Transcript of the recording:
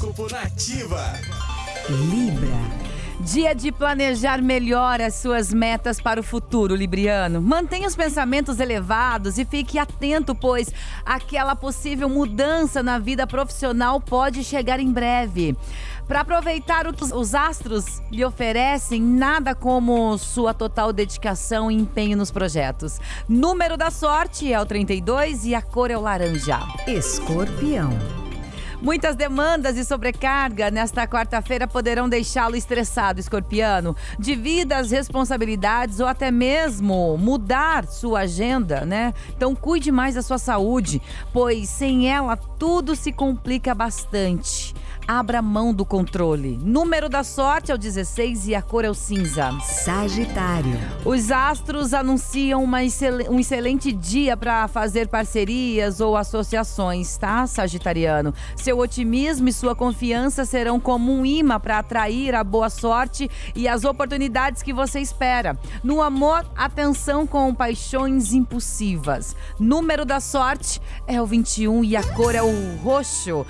Horóscopo Nativa. Libra. Dia de planejar melhor as suas metas para o futuro, Libriano. Mantenha os pensamentos elevados e fique atento, pois aquela possível mudança na vida profissional pode chegar em breve. Para aproveitar o que os astros lhe oferecem, nada como sua total dedicação e empenho nos projetos. Número da sorte é o 32 e a cor é o laranja. Escorpião. Muitas demandas e sobrecarga nesta quarta-feira poderão deixá-lo estressado, escorpiano. Divida as responsabilidades ou até mesmo mudar sua agenda, né? Então cuide mais da sua saúde, pois sem ela tudo se complica bastante abra mão do controle. Número da sorte é o 16 e a cor é o cinza. Sagitário. Os astros anunciam excel um excelente dia para fazer parcerias ou associações, tá, Sagitariano? Seu otimismo e sua confiança serão como um imã para atrair a boa sorte e as oportunidades que você espera. No amor, atenção com paixões impulsivas. Número da sorte é o 21 e a cor é o roxo.